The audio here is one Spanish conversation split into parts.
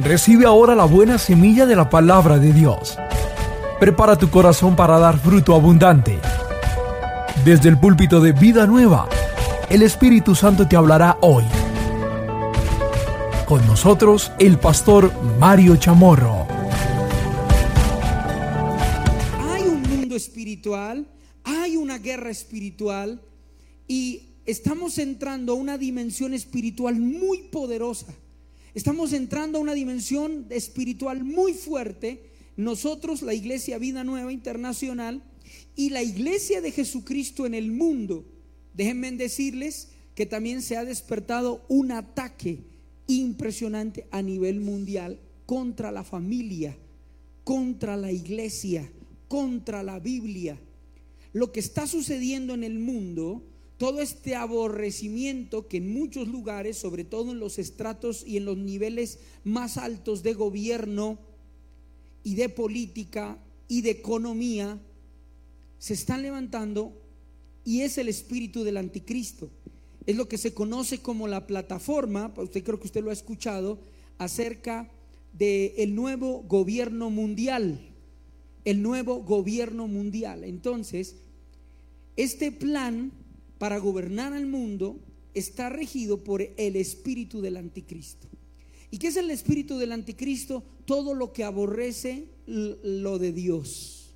Recibe ahora la buena semilla de la palabra de Dios. Prepara tu corazón para dar fruto abundante. Desde el púlpito de Vida Nueva, el Espíritu Santo te hablará hoy. Con nosotros, el pastor Mario Chamorro. Hay un mundo espiritual, hay una guerra espiritual y estamos entrando a una dimensión espiritual muy poderosa. Estamos entrando a una dimensión espiritual muy fuerte. Nosotros, la Iglesia Vida Nueva Internacional y la Iglesia de Jesucristo en el mundo, déjenme decirles que también se ha despertado un ataque impresionante a nivel mundial contra la familia, contra la iglesia, contra la Biblia. Lo que está sucediendo en el mundo todo este aborrecimiento que en muchos lugares, sobre todo en los estratos y en los niveles más altos de gobierno y de política y de economía, se están levantando y es el espíritu del anticristo. Es lo que se conoce como la plataforma, usted creo que usted lo ha escuchado, acerca del el nuevo gobierno mundial. El nuevo gobierno mundial. Entonces, este plan para gobernar al mundo está regido por el espíritu del anticristo. ¿Y qué es el espíritu del anticristo? Todo lo que aborrece lo de Dios.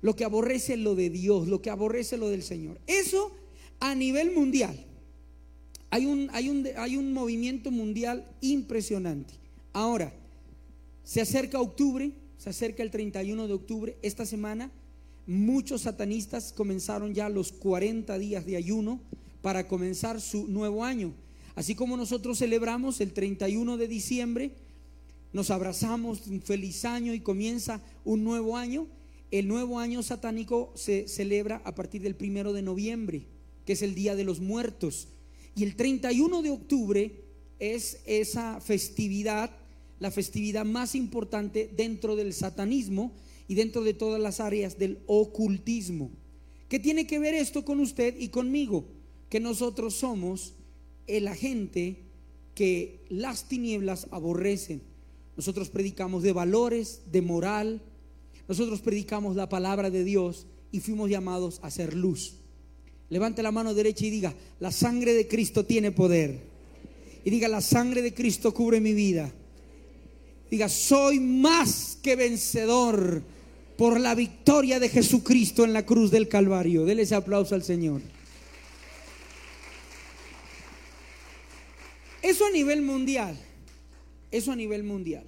Lo que aborrece lo de Dios, lo que aborrece lo del Señor. Eso a nivel mundial. Hay un, hay un, hay un movimiento mundial impresionante. Ahora, se acerca octubre, se acerca el 31 de octubre, esta semana muchos satanistas comenzaron ya los 40 días de ayuno para comenzar su nuevo año. Así como nosotros celebramos el 31 de diciembre, nos abrazamos un feliz año y comienza un nuevo año. El nuevo año satánico se celebra a partir del primero de noviembre, que es el Día de los Muertos. Y el 31 de octubre es esa festividad, la festividad más importante dentro del satanismo y dentro de todas las áreas del ocultismo. ¿Qué tiene que ver esto con usted y conmigo? Que nosotros somos el agente que las tinieblas aborrecen. Nosotros predicamos de valores, de moral. Nosotros predicamos la palabra de Dios y fuimos llamados a ser luz. Levante la mano derecha y diga, la sangre de Cristo tiene poder. Y diga, la sangre de Cristo cubre mi vida. Diga, soy más que vencedor por la victoria de Jesucristo en la cruz del Calvario. Dele ese aplauso al Señor. Eso a nivel mundial. Eso a nivel mundial.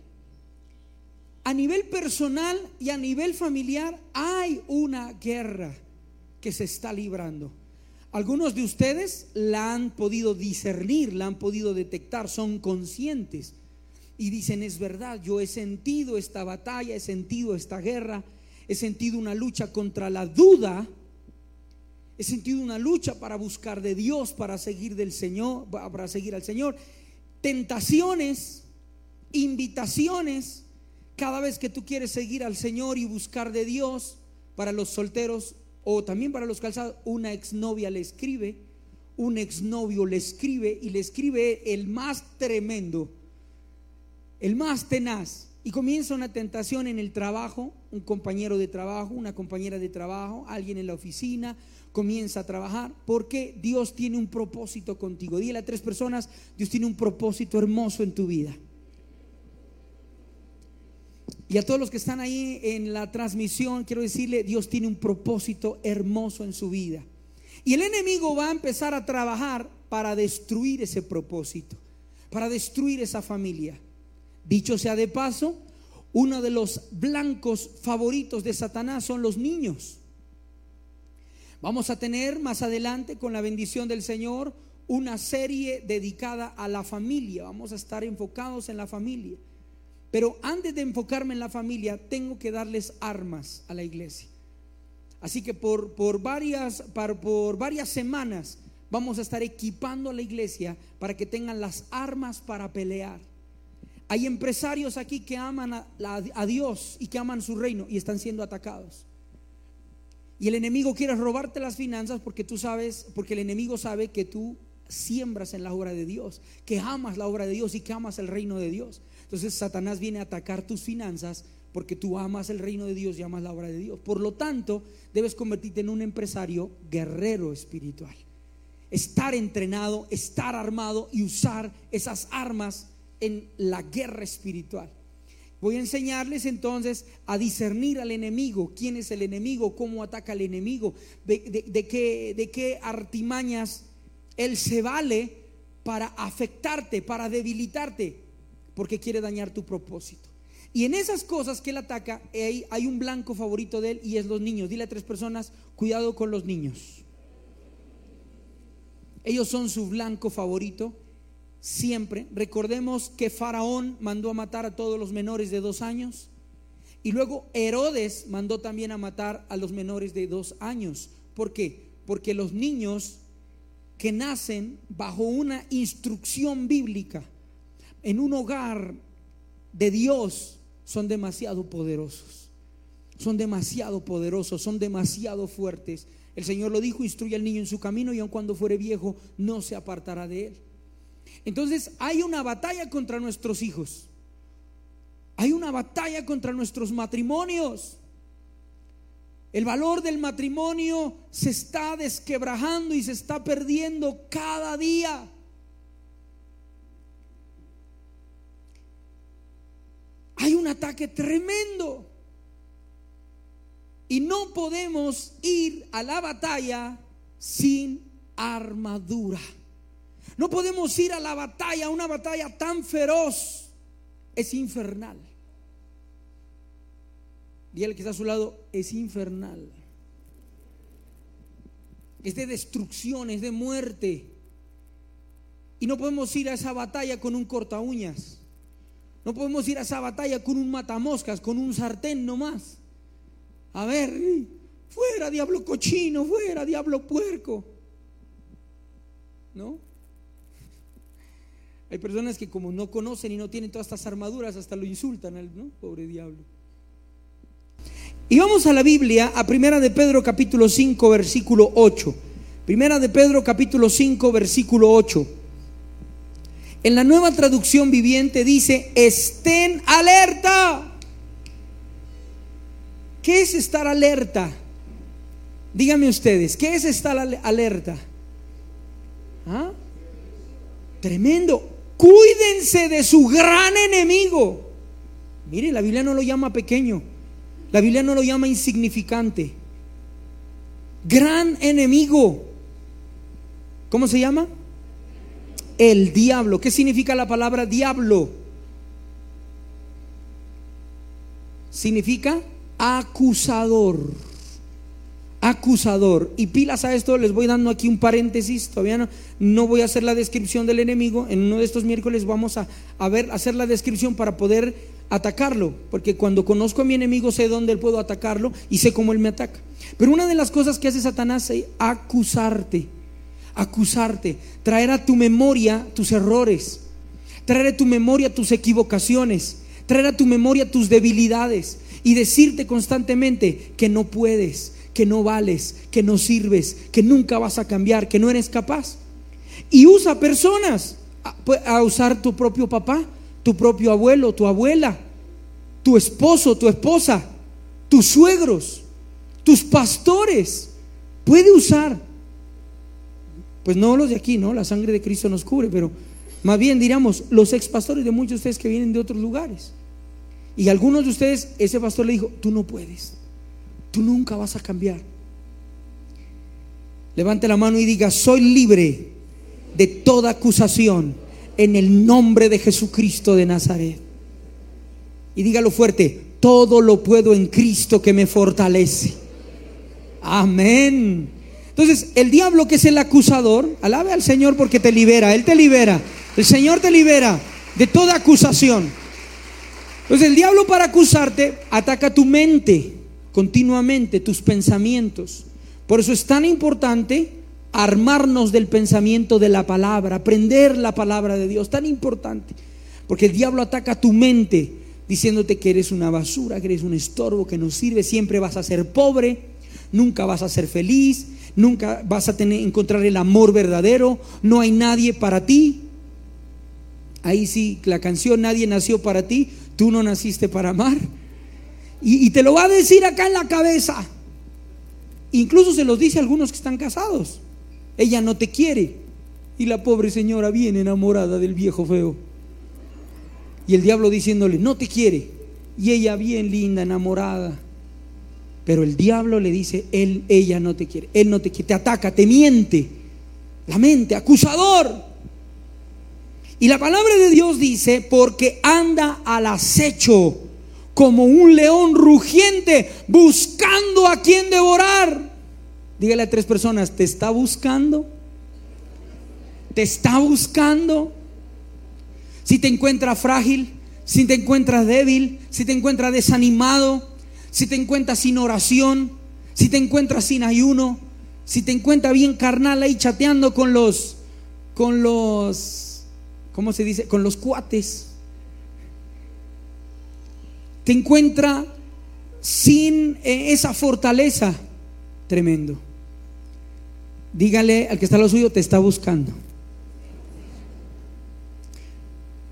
A nivel personal y a nivel familiar hay una guerra que se está librando. Algunos de ustedes la han podido discernir, la han podido detectar, son conscientes y dicen, es verdad, yo he sentido esta batalla, he sentido esta guerra, he sentido una lucha contra la duda, he sentido una lucha para buscar de Dios, para seguir del Señor, para seguir al Señor. Tentaciones, invitaciones, cada vez que tú quieres seguir al Señor y buscar de Dios, para los solteros o también para los calzados, una exnovia le escribe, un exnovio le escribe y le escribe el más tremendo, el más tenaz y comienza una tentación en el trabajo, un compañero de trabajo, una compañera de trabajo, alguien en la oficina, comienza a trabajar, porque Dios tiene un propósito contigo. Dile a tres personas, Dios tiene un propósito hermoso en tu vida. Y a todos los que están ahí en la transmisión, quiero decirle, Dios tiene un propósito hermoso en su vida. Y el enemigo va a empezar a trabajar para destruir ese propósito, para destruir esa familia. Dicho sea de paso, uno de los blancos favoritos de Satanás son los niños. Vamos a tener más adelante, con la bendición del Señor, una serie dedicada a la familia. Vamos a estar enfocados en la familia. Pero antes de enfocarme en la familia, tengo que darles armas a la iglesia. Así que por, por, varias, por varias semanas vamos a estar equipando a la iglesia para que tengan las armas para pelear. Hay empresarios aquí que aman a, Dios y que aman su reino y están siendo atacados. Y el enemigo quiere robarte las finanzas porque tú sabes, porque el enemigo sabe que tú siembras en la obra de Dios, que amas la obra de Dios y que amas el reino de Dios. Entonces Satanás viene a atacar tus finanzas porque tú amas el reino de Dios y amas la obra de Dios. Por lo tanto, debes convertirte en un empresario guerrero espiritual. Estar entrenado, estar armado y usar esas armas en la guerra espiritual. Voy a enseñarles entonces a discernir al enemigo, quién es el enemigo, cómo ataca al enemigo, de, qué, de qué artimañas él se vale para afectarte, para debilitarte, porque quiere dañar tu propósito. Y en esas cosas que él ataca, hay un blanco favorito de él y es los niños. Dile a tres personas, cuidado con los niños. Ellos son su blanco favorito siempre. Recordemos que Faraón mandó a matar a todos los menores de dos años. Y luego Herodes mandó también a matar a los menores de dos años. ¿Por qué? Porque los niños que nacen bajo una instrucción bíblica en un hogar de Dios son demasiado poderosos. Son demasiado poderosos, son demasiado fuertes. El Señor lo dijo, instruye al niño en su camino y aun cuando fuere viejo no se apartará de él. Entonces hay una batalla contra nuestros hijos. Hay una batalla contra nuestros matrimonios. El valor del matrimonio se está desquebrajando y se está perdiendo cada día. Hay un ataque tremendo. Y no podemos ir a la batalla sin armadura. No podemos ir a la batalla, una batalla tan feroz. Es infernal. Y el que está a su lado es infernal. Es de destrucción, es de muerte. Y no podemos ir a esa batalla con un corta uñas. No podemos ir a esa batalla con un matamoscas, con un sartén nomás. A ver, fuera diablo cochino, fuera diablo puerco. ¿No? Hay personas que como no conocen y no tienen todas estas armaduras, hasta lo insultan al pobre diablo. Y vamos a la Biblia, a Primera de Pedro capítulo 5, versículo 8. Primera de Pedro capítulo 5, versículo 8. En la nueva traducción viviente dice, estén alerta. ¿Qué es estar alerta? Díganme ustedes, ¿qué es estar alerta? ¿Ah? Tremendo. Cuídense de su gran enemigo. Mire, la Biblia no lo llama pequeño. La Biblia no lo llama insignificante. Gran enemigo. ¿Cómo se llama? El diablo. ¿Qué significa la palabra diablo? Significa acusador acusador. Y pilas a esto, les voy dando aquí un paréntesis, todavía no, voy a hacer la descripción del enemigo, en uno de estos miércoles vamos a, ver, hacer la descripción para poder atacarlo, porque cuando conozco a mi enemigo sé dónde puedo atacarlo y sé cómo él me ataca. Pero una de las cosas que hace Satanás es acusarte, acusarte, traer a tu memoria tus errores, traer a tu memoria tus equivocaciones, traer a tu memoria tus debilidades y decirte constantemente que no puedes, que no vales, que no sirves, que nunca vas a cambiar, que no eres capaz. Y usa personas a, usar tu propio papá, tu propio abuelo, tu abuela, tu esposo, tu esposa, tus suegros, tus pastores. Puede usar. Pues no los de aquí, ¿no? La sangre de Cristo nos cubre, pero más bien diríamos los ex pastores de muchos de ustedes que vienen de otros lugares. Y algunos de ustedes, ese pastor le dijo, tú no puedes. Tú nunca vas a cambiar. Levante la mano y diga, soy libre de toda acusación en el nombre de Jesucristo de Nazaret. Y dígalo fuerte, todo lo puedo en Cristo que me fortalece. Amén. Entonces, el diablo que es el acusador, alabe al Señor porque te libera, Él te libera. El Señor te libera de toda acusación. Entonces, el diablo para acusarte ataca tu mente continuamente tus pensamientos. Por eso es tan importante armarnos del pensamiento de la palabra, aprender la palabra de Dios, tan importante. Porque el diablo ataca tu mente diciéndote que eres una basura, que eres un estorbo, que no sirve, siempre vas a ser pobre, nunca vas a ser feliz, nunca vas a tener, encontrar el amor verdadero, no hay nadie para ti. Ahí sí, la canción Nadie nació para ti, tú no naciste para amar. Y, te lo va a decir acá en la cabeza. Incluso se los dice a algunos que están casados. Ella no te quiere. Y la pobre señora viene enamorada del viejo feo. Y el diablo diciéndole, no te quiere. Y ella bien linda, enamorada. Pero el diablo le dice, él, ella no te quiere. Él no te quiere. Te ataca, te miente. La mente, acusador. Y la palabra de Dios dice, porque anda al acecho como un león rugiente buscando a quien devorar. Dígale a tres personas, ¿te está buscando? ¿Te está buscando? Si te encuentra frágil, si te encuentras débil, si te encuentras desanimado, si te encuentras sin oración, si te encuentras sin ayuno, si te encuentras bien carnal ahí chateando con los, con los, ¿cómo se dice? Con los cuates. Te encuentra sin eh, esa fortaleza. Tremendo. Dígale al que está a lo suyo, te está buscando.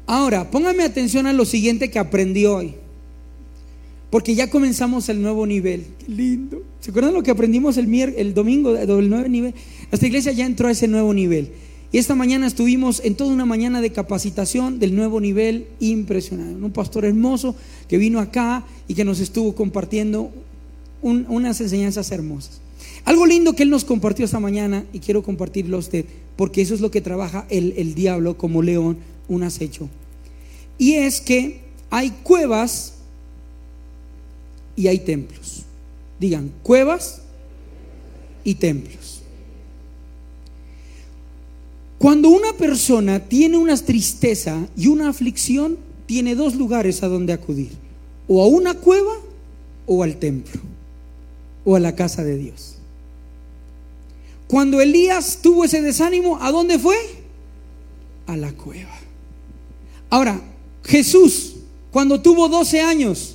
Ahora, póngame atención a lo siguiente que aprendí hoy. Porque ya comenzamos el nuevo nivel. Qué lindo. ¿Se acuerdan lo que aprendimos el, el domingo del nuevo nivel? Nuestra iglesia ya entró a ese nuevo nivel. Y esta mañana estuvimos en toda una mañana de capacitación del nuevo nivel impresionante. Un pastor hermoso que vino acá y que nos estuvo compartiendo unas enseñanzas hermosas. Algo lindo que él nos compartió esta mañana y quiero compartirlo a usted, porque eso es lo que trabaja el, el diablo como león un acecho. Y es que hay cuevas y hay templos. Digan, cuevas y templos. Cuando una persona tiene una tristeza y una aflicción, tiene dos lugares a donde acudir. O a una cueva o al templo. O a la casa de Dios. Cuando Elías tuvo ese desánimo, ¿a dónde fue? A la cueva. Ahora, Jesús, cuando tuvo 12 años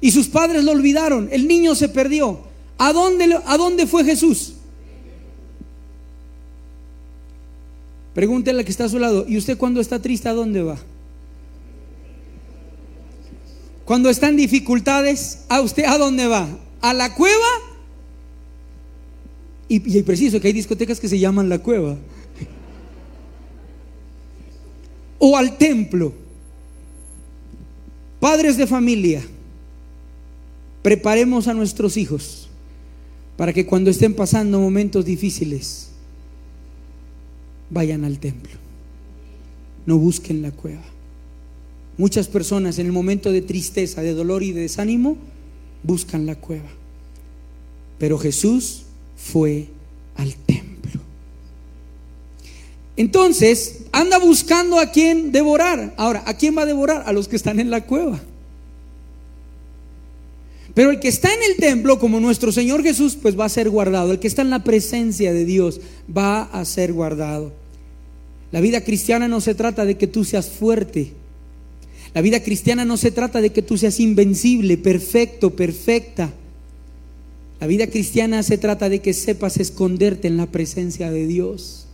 y sus padres lo olvidaron, el niño se perdió. ¿A dónde, a dónde fue Jesús? Pregúntele al que está a su lado, ¿y usted cuando está triste a dónde va? Cuando está en dificultades, ¿a usted a dónde va? ¿A la cueva? Y, y preciso que hay discotecas que se llaman la cueva o al templo. Padres de familia, preparemos a nuestros hijos para que cuando estén pasando momentos difíciles, vayan al templo. No busquen la cueva. Muchas personas en el momento de tristeza, de dolor y de desánimo, buscan la cueva. Pero Jesús fue al templo. Entonces, anda buscando a quién devorar. Ahora, ¿a quién va a devorar? A los que están en la cueva. Pero el que está en el templo, como nuestro Señor Jesús, pues va a ser guardado. El que está en la presencia de Dios va a ser guardado. La vida cristiana no se trata de que tú seas fuerte. La vida cristiana no se trata de que tú seas invencible, perfecto, perfecta. La vida cristiana se trata de que sepas esconderte en la presencia de Dios.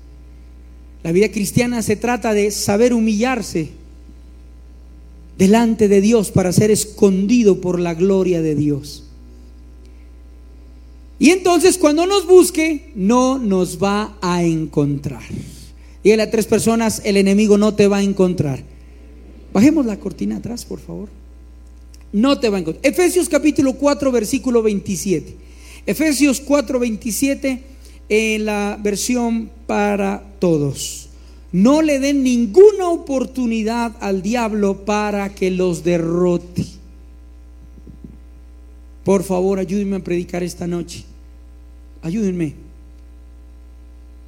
La vida cristiana se trata de saber humillarse delante de Dios para ser escondido por la gloria de Dios. Y entonces cuando nos busque, no nos va a encontrar. Dígale a tres personas, el enemigo no te va a encontrar. Bajemos la cortina atrás, por favor. No te va a encontrar. Efesios capítulo 4, versículo 27. Efesios 4, 27 en la versión para todos. No le den ninguna oportunidad al diablo para que los derrote. Por favor, ayúdenme a predicar esta noche. Ayúdenme.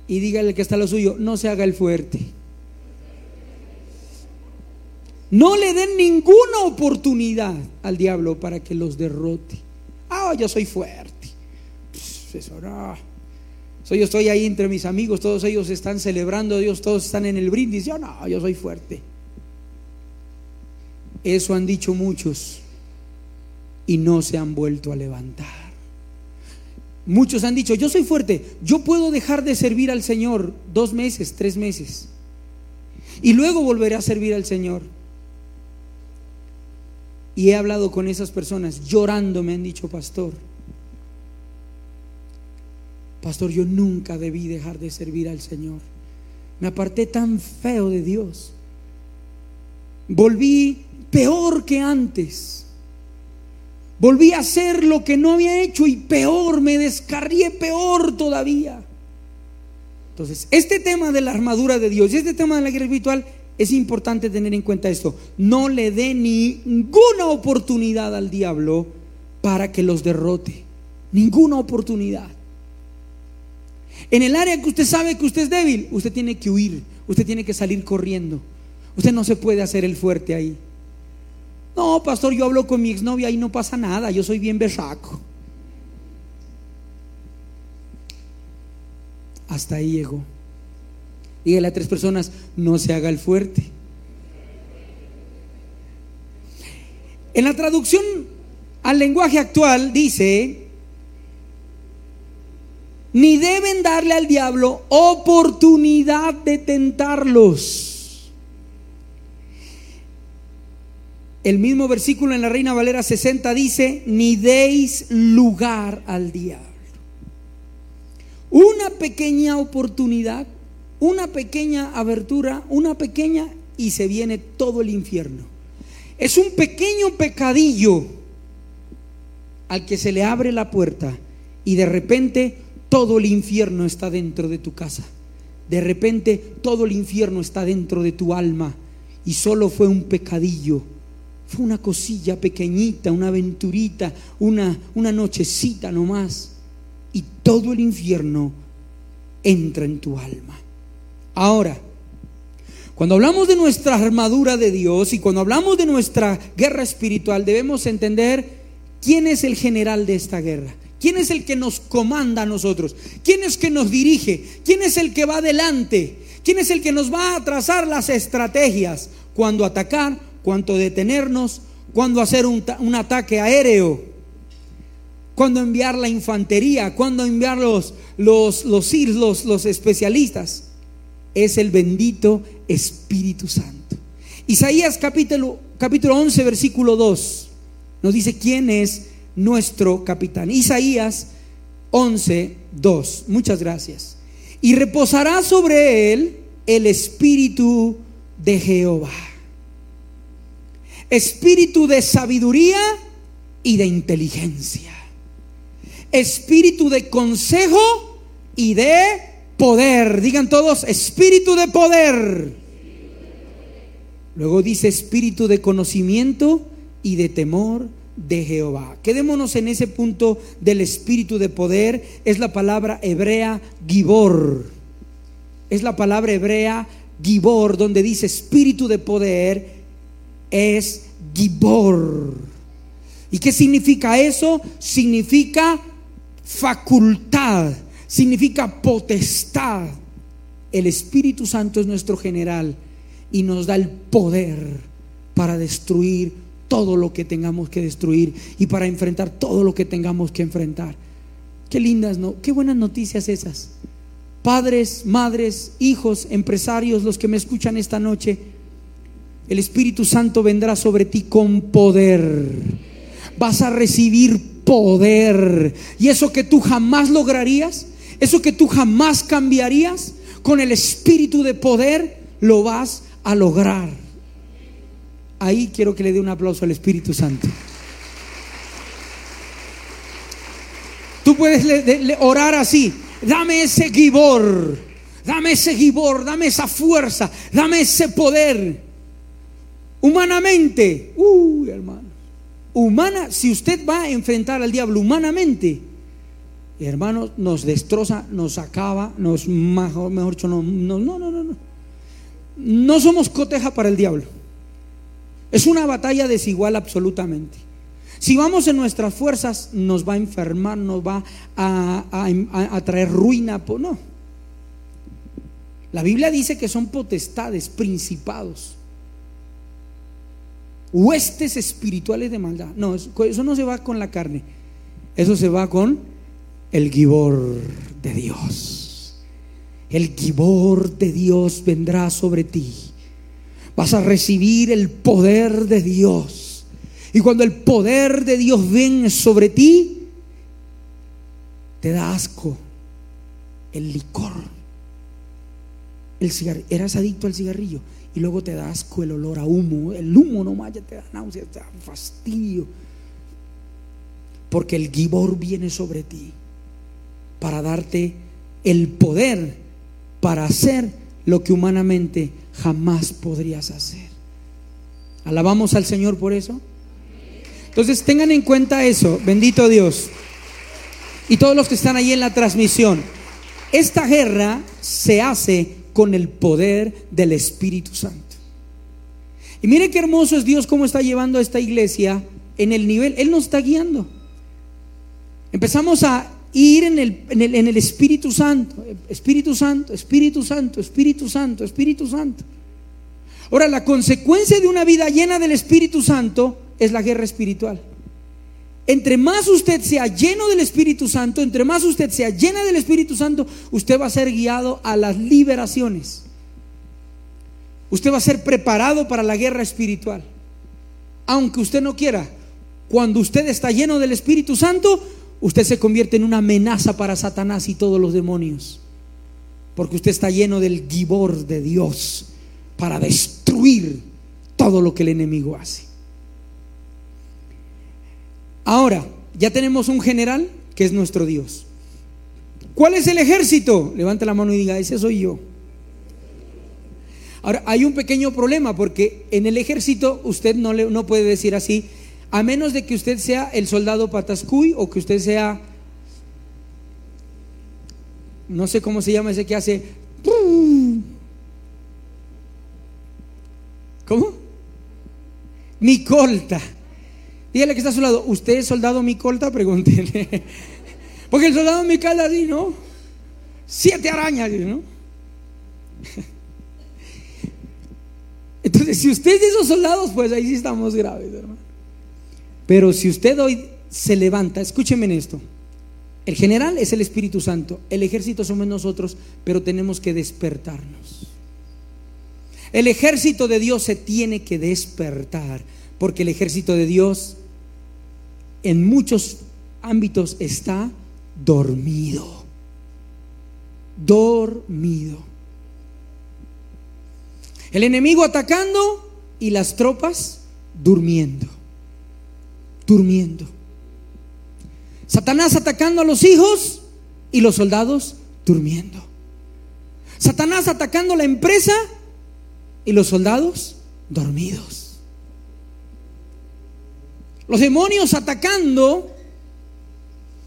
Y dígale que está lo suyo, no se haga el fuerte. No le den ninguna oportunidad al diablo para que los derrote. Ah, yo soy fuerte. eso no yo estoy ahí entre mis amigos, todos ellos están celebrando a Dios, todos están en el brindis. Yo no, yo soy fuerte. Eso han dicho muchos y no se han vuelto a levantar. Muchos han dicho, yo soy fuerte, yo puedo dejar de servir al Señor dos meses, tres meses, y luego volveré a servir al Señor. Y he hablado con esas personas, llorando me han dicho, pastor, pastor, yo nunca debí dejar de servir al Señor. Me aparté tan feo de Dios. Volví peor que antes. Volví a hacer lo que no había hecho y peor, me descarrié peor todavía. Entonces, este tema de la armadura de Dios y este tema de la guerra espiritual es importante tener en cuenta esto. No le dé ninguna oportunidad al diablo para que los derrote. Ninguna oportunidad. En el área que usted sabe que usted es débil, usted tiene que huir, usted tiene que salir corriendo. Usted no se puede hacer el fuerte ahí. No, pastor, yo hablo con mi exnovia y no pasa nada, yo soy bien berraco. Hasta ahí llegó. Dígale a tres personas, no se haga el fuerte. En la traducción al lenguaje actual dice, ni deben darle al diablo oportunidad de tentarlos. El mismo versículo en la Reina Valera 60 dice, ni deis lugar al diablo. Una pequeña oportunidad, una pequeña abertura, una pequeña y se viene todo el infierno. Es un pequeño pecadillo al que se le abre la puerta y de repente todo el infierno está dentro de tu casa. De repente todo el infierno está dentro de tu alma y solo fue un pecadillo fue una cosilla pequeñita, una aventurita, una, una nochecita nomás. Y todo el infierno entra en tu alma. Ahora, cuando hablamos de nuestra armadura de Dios y cuando hablamos de nuestra guerra espiritual, debemos entender quién es el general de esta guerra. ¿Quién es el que nos comanda a nosotros? ¿Quién es que nos dirige? ¿Quién es el que va adelante? ¿Quién es el que nos va a trazar las estrategias? Cuando atacar, cuánto detenernos, cuándo hacer un, ataque aéreo, cuándo enviar la infantería, cuándo enviar los, los, los, los especialistas. Es el bendito Espíritu Santo. Isaías capítulo, capítulo 11, versículo 2, nos dice quién es nuestro capitán. Isaías 11, 2. Muchas gracias. Y reposará sobre él el Espíritu de Jehová espíritu de sabiduría y de inteligencia, espíritu de consejo y de poder. Digan todos, espíritu de poder. Luego dice espíritu de conocimiento y de temor de Jehová. Quedémonos en ese punto del espíritu de poder. Es la palabra hebrea gibor. Es la palabra hebrea gibor, donde dice espíritu de poder es Gibor. ¿Y qué significa eso? Significa facultad, significa potestad. El Espíritu Santo es nuestro general y nos da el poder para destruir todo lo que tengamos que destruir y para enfrentar todo lo que tengamos que enfrentar. Qué lindas, ¿no? Qué buenas noticias esas. Padres, madres, hijos, empresarios, los que me escuchan esta noche el Espíritu Santo vendrá sobre ti con poder. Vas a recibir poder. Y eso que tú jamás lograrías, eso que tú jamás cambiarías, con el Espíritu de poder lo vas a lograr. Ahí quiero que le dé un aplauso al Espíritu Santo. Tú puedes orar así. Dame ese gibor. Dame ese gibor. Dame esa fuerza. Dame ese poder. Humanamente, uy, hermano. Humana, si usted va a enfrentar al diablo humanamente, hermano, nos destroza, nos acaba, nos mejor, mejor dicho, no, no, no, no, no. No somos coteja para el diablo. Es una batalla desigual absolutamente. Si vamos en nuestras fuerzas, nos va a enfermar, nos va a, traer ruina. No. La Biblia dice que son potestades, principados huestes espirituales de maldad. No, eso no se va con la carne, eso se va con el Gibor de Dios. El Gibor de Dios vendrá sobre ti. Vas a recibir el poder de Dios. Y cuando el poder de Dios viene sobre ti, te da asco el licor. El eras adicto al cigarrillo y luego te da asco el olor a humo. El humo nomás ya te da náusea, te da fastidio. Porque el gibor viene sobre ti para darte el poder para hacer lo que humanamente jamás podrías hacer. Alabamos al Señor por eso. Entonces tengan en cuenta eso, bendito Dios. Y todos los que están ahí en la transmisión, esta guerra se hace con el poder del Espíritu Santo. Y mire qué hermoso es Dios cómo está llevando a esta iglesia en el nivel, Él nos está guiando. Empezamos a ir en el, en el, Espíritu Santo, Espíritu Santo, Espíritu Santo, Espíritu Santo, Espíritu Santo. Ahora, la consecuencia de una vida llena del Espíritu Santo es la guerra espiritual. Entre más usted sea lleno del Espíritu Santo, entre más usted sea llena del Espíritu Santo, usted va a ser guiado a las liberaciones. Usted va a ser preparado para la guerra espiritual. Aunque usted no quiera, cuando usted está lleno del Espíritu Santo, usted se convierte en una amenaza para Satanás y todos los demonios. Porque usted está lleno del gibor de Dios para destruir todo lo que el enemigo hace. Ahora, ya tenemos un general que es nuestro Dios. ¿Cuál es el ejército? Levante la mano y diga, ese soy yo. Ahora, hay un pequeño problema porque en el ejército usted no, le, no puede decir así, a menos de que usted sea el soldado patascuy o que usted sea, no sé cómo se llama ese que hace... ¿Cómo? Micolta. Dígale que está a su lado, ¿usted es soldado Micolta? Pregúntele. Porque el soldado Micolta así, ¿no? Siete arañas, ¿no? Entonces, si usted es de esos soldados, pues ahí sí estamos graves, hermano. Pero si usted hoy se levanta, escúcheme en esto. El general es el Espíritu Santo, el ejército somos nosotros, pero tenemos que despertarnos. El ejército de Dios se tiene que despertar, porque el ejército de Dios en muchos ámbitos está dormido. Dormido. El enemigo atacando y las tropas durmiendo durmiendo. Satanás atacando a los hijos y los soldados durmiendo. Satanás atacando la empresa y los soldados dormidos. Los demonios atacando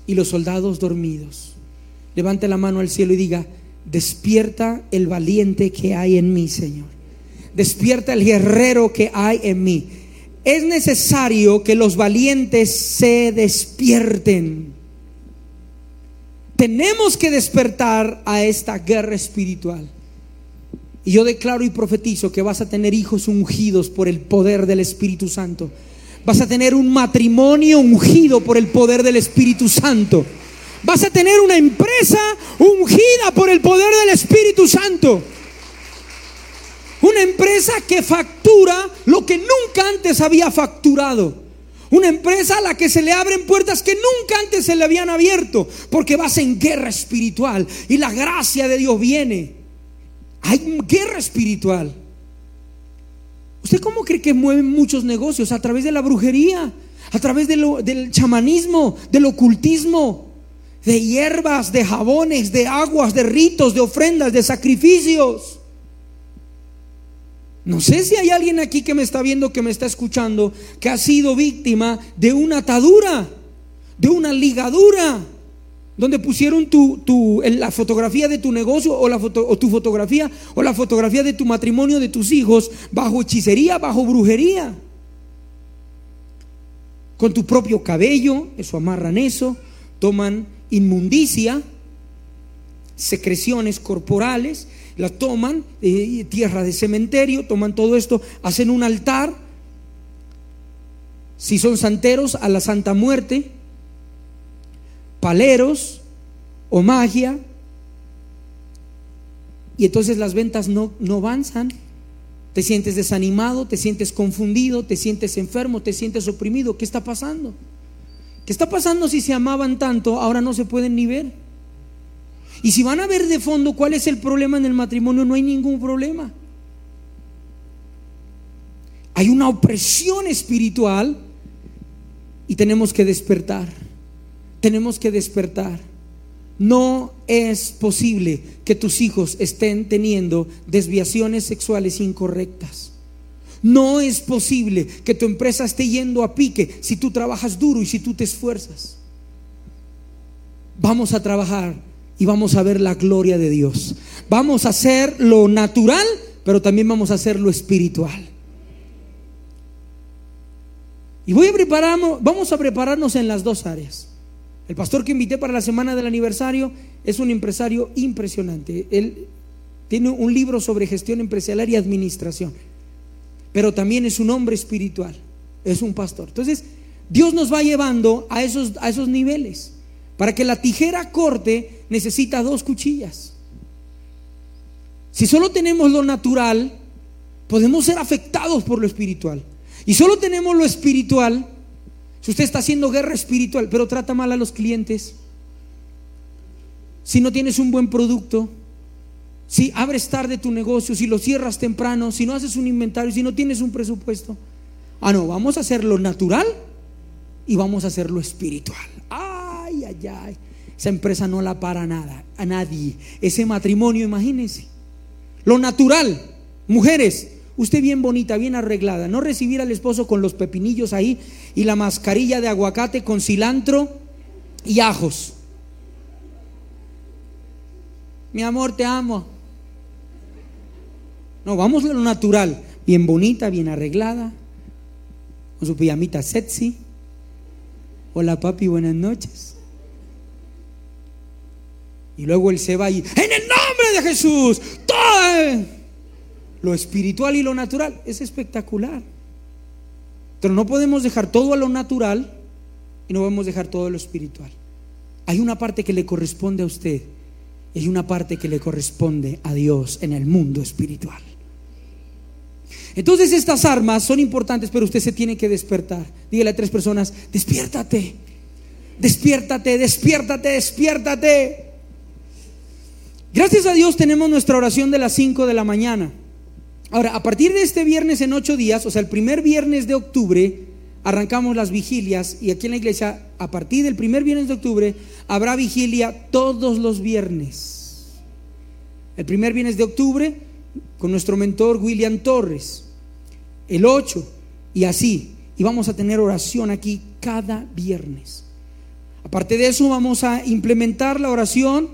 y los soldados dormidos. Levante la mano al cielo y diga, despierta el valiente que hay en mí, Señor. Despierta el guerrero que hay en mí es necesario que los valientes se despierten. Tenemos que despertar a esta guerra espiritual. Y yo declaro y profetizo que vas a tener hijos ungidos por el poder del Espíritu Santo. Vas a tener un matrimonio ungido por el poder del Espíritu Santo. Vas a tener una empresa ungida por el poder del Espíritu Santo. Una empresa que factura lo que nunca antes había facturado. Una empresa a la que se le abren puertas que nunca antes se le habían abierto, porque vas en guerra espiritual y la gracia de Dios viene. Hay guerra espiritual. ¿Usted cómo cree que mueven muchos negocios? A través de la brujería, a través del chamanismo, del ocultismo, de hierbas, de jabones, de aguas, de ritos, de ofrendas, de sacrificios. No sé si hay alguien aquí que me está viendo, que me está escuchando, que ha sido víctima de una atadura, de una ligadura, donde pusieron tu, la fotografía de tu negocio o, la o tu fotografía o la fotografía de tu matrimonio, de tus hijos, bajo hechicería, bajo brujería. Con tu propio cabello, eso amarran eso, toman inmundicia, secreciones corporales la toman, eh, tierra de cementerio, toman todo esto, hacen un altar, si son santeros, a la Santa Muerte, paleros, o magia. Y entonces las ventas no, no avanzan. Te sientes desanimado, te sientes confundido, te sientes enfermo, te sientes oprimido. ¿Qué está pasando? ¿Qué está pasando si se amaban tanto, ahora no se pueden ni ver? Y si van a ver de fondo cuál es el problema en el matrimonio, no hay ningún problema. Hay una opresión espiritual y tenemos que despertar. Tenemos que despertar. No es posible que tus hijos estén teniendo desviaciones sexuales incorrectas. No es posible que tu empresa esté yendo a pique si tú trabajas duro y si tú te esfuerzas. Vamos a trabajar y vamos a ver la gloria de Dios. Vamos a hacer lo natural, pero también vamos a hacer lo espiritual. Y voy a prepararnos, vamos a prepararnos en las dos áreas. El pastor que invité para la semana del aniversario es un empresario impresionante. Él tiene un libro sobre gestión empresarial y administración, pero también es un hombre espiritual, es un pastor. Entonces, Dios nos va llevando a esos, a esos niveles. Para que la tijera corte necesita dos cuchillas. Si solo tenemos lo natural, podemos ser afectados por lo espiritual. Y solo tenemos lo espiritual, si usted está haciendo guerra espiritual, pero trata mal a los clientes, si no tienes un buen producto, si abres tarde tu negocio, si lo cierras temprano, si no haces un inventario, si no tienes un presupuesto. Ah, no, vamos a hacer lo natural y vamos a hacer lo espiritual. Ay, ay, ay. Esa empresa no la para nada, a nadie. Ese matrimonio, imagínense. Lo natural, mujeres, usted bien bonita, bien arreglada, no recibir al esposo con los pepinillos ahí y la mascarilla de aguacate con cilantro y ajos. Mi amor, te amo. No, vamos a lo natural, bien bonita, bien arreglada, con su pijamita sexy. Hola papi, buenas noches. Y luego él se va y, en el nombre de Jesús, todo lo espiritual y lo natural es espectacular. Pero no podemos dejar todo a lo natural y no podemos dejar todo a lo espiritual. Hay una parte que le corresponde a usted y hay una parte que le corresponde a Dios en el mundo espiritual. Entonces estas armas son importantes, pero usted se tiene que despertar. Dígale a tres personas, despiértate, despiértate, despiértate, despiértate. Gracias a Dios tenemos nuestra oración de las 5 de la mañana. Ahora, a partir de este viernes en ocho días, o sea, el primer viernes de octubre, arrancamos las vigilias y aquí en la iglesia, a partir del primer viernes de octubre, habrá vigilia todos los viernes. El primer viernes de octubre, con nuestro mentor William Torres. El 8 y así. Y vamos a tener oración aquí cada viernes. Aparte de eso, vamos a implementar la oración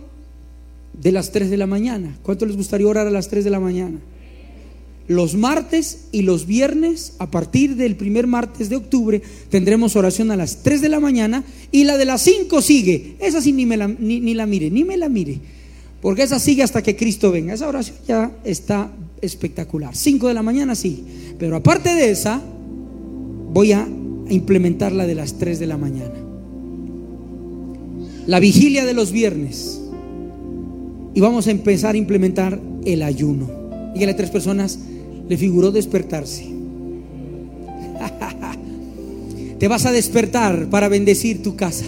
de las 3 de la mañana. ¿Cuánto les gustaría orar a las 3 de la mañana? Los martes y los viernes, a partir del primer martes de octubre, tendremos oración a las 3 de la mañana y la de las 5 sigue. Esa sí ni, me la, ni, la mire, ni me la mire, porque esa sigue hasta que Cristo venga. Esa oración ya está espectacular. 5 de la mañana sí, pero aparte de esa, voy a implementar la de las 3 de la mañana. La vigilia de los viernes. Y vamos a empezar a implementar el ayuno. Dígale a tres personas, le figuró despertarse. Te vas a despertar para bendecir tu casa.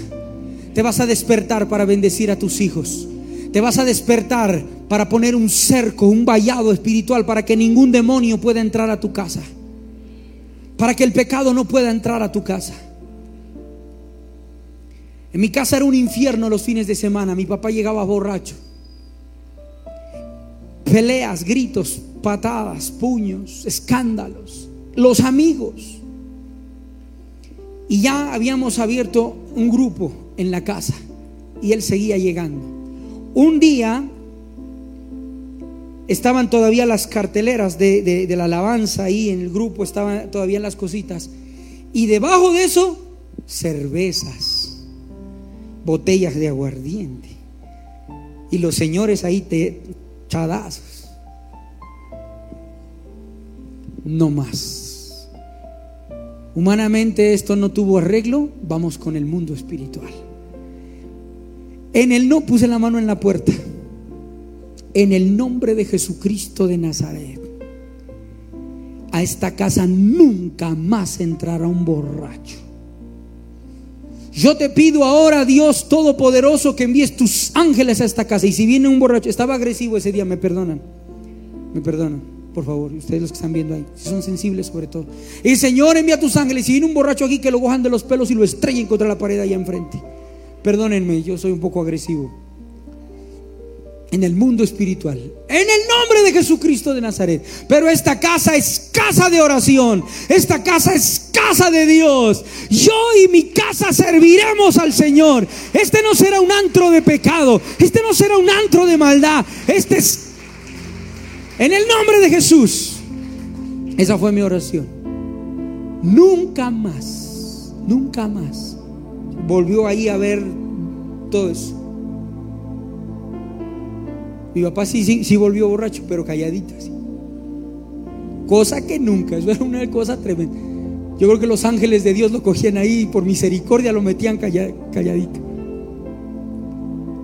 Te vas a despertar para bendecir a tus hijos. Te vas a despertar para poner un cerco, un vallado espiritual para que ningún demonio pueda entrar a tu casa. Para que el pecado no pueda entrar a tu casa. En mi casa era un infierno los fines de semana. Mi papá llegaba borracho. Peleas, gritos, patadas, puños, escándalos, los amigos. Y ya habíamos abierto un grupo en la casa y él seguía llegando. Un día estaban todavía las carteleras de, la alabanza ahí en el grupo, estaban todavía las cositas. Y debajo de eso, cervezas, botellas de aguardiente. Y los señores ahí te, no más. Humanamente esto no tuvo arreglo, vamos con el mundo espiritual. En el no puse la mano en la puerta. En el nombre de Jesucristo de Nazaret. A esta casa nunca más entrará un borracho. Yo te pido ahora, Dios Todopoderoso, que envíes tus ángeles a esta casa. Y si viene un borracho, estaba agresivo ese día, me perdonan. Me perdonan, por favor. Ustedes los que están viendo ahí, si son sensibles sobre todo. Y Señor, envía tus ángeles. Si viene un borracho aquí, que lo cojan de los pelos y lo estrellen contra la pared allá enfrente. Perdónenme, yo soy un poco agresivo. En el mundo espiritual. En el nombre de Jesucristo de Nazaret. Pero esta casa es casa de oración. Esta casa es casa de Dios. Yo y mi casa serviremos al Señor. Este no será un antro de pecado. Este no será un antro de maldad. Este es... En el nombre de Jesús. Esa fue mi oración. Nunca más. Nunca más volvió ahí a ver todo eso. Mi papá sí, sí, sí volvió borracho, pero calladito así. Cosa que nunca, eso era una cosa tremenda. Yo creo que los ángeles de Dios lo cogían ahí y por misericordia lo metían calladito.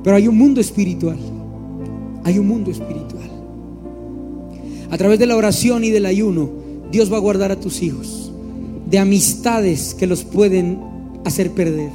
Pero hay un mundo espiritual. Hay un mundo espiritual. A través de la oración y del ayuno, Dios va a guardar a tus hijos de amistades que los pueden hacer perder.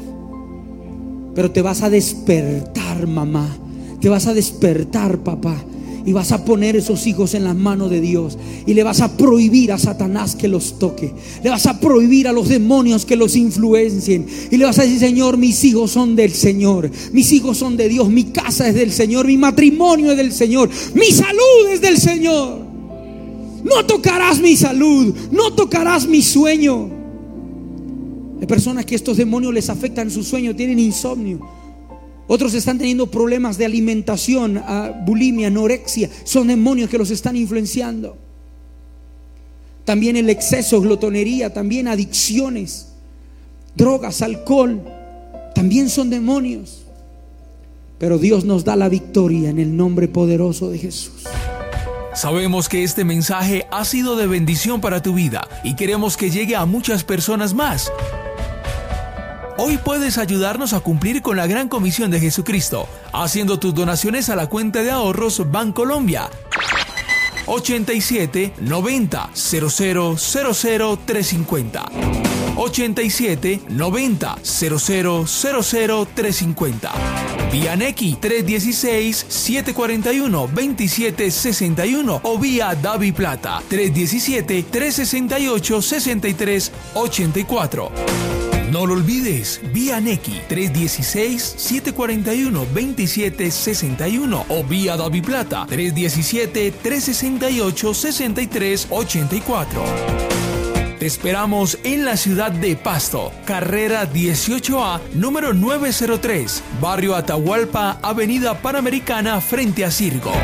Pero te vas a despertar, mamá. Te vas a despertar, papá. Y vas a poner esos hijos en las manos de Dios. Y le vas a prohibir a Satanás que los toque. Le vas a prohibir a los demonios que los influencien. Y le vas a decir, Señor, mis hijos son del Señor. Mis hijos son de Dios. Mi casa es del Señor. Mi matrimonio es del Señor. Mi salud es del Señor. No tocarás mi salud. No tocarás mi sueño. Hay personas que estos demonios les afectan su sueño, tienen insomnio. Otros están teniendo problemas de alimentación, bulimia, anorexia. Son demonios que los están influenciando. También el exceso, glotonería, también adicciones, drogas, alcohol, también son demonios. Pero Dios nos da la victoria en el nombre poderoso de Jesús. Sabemos que este mensaje ha sido de bendición para tu vida y queremos que llegue a muchas personas más. Hoy puedes ayudarnos a cumplir con la gran comisión de Jesucristo, haciendo tus donaciones a la cuenta de ahorros Bancolombia. 87 90 00 00 350 87 90 00 00 350 Vía Nequi 316 741 27 61 o vía Davi Plata 317 368 63 84 no lo olvides, vía Neki 316-741-2761 o vía Davi Plata 317-368-6384. Te esperamos en la ciudad de Pasto, carrera 18A, número 903, barrio Atahualpa, avenida Panamericana, frente a Circo.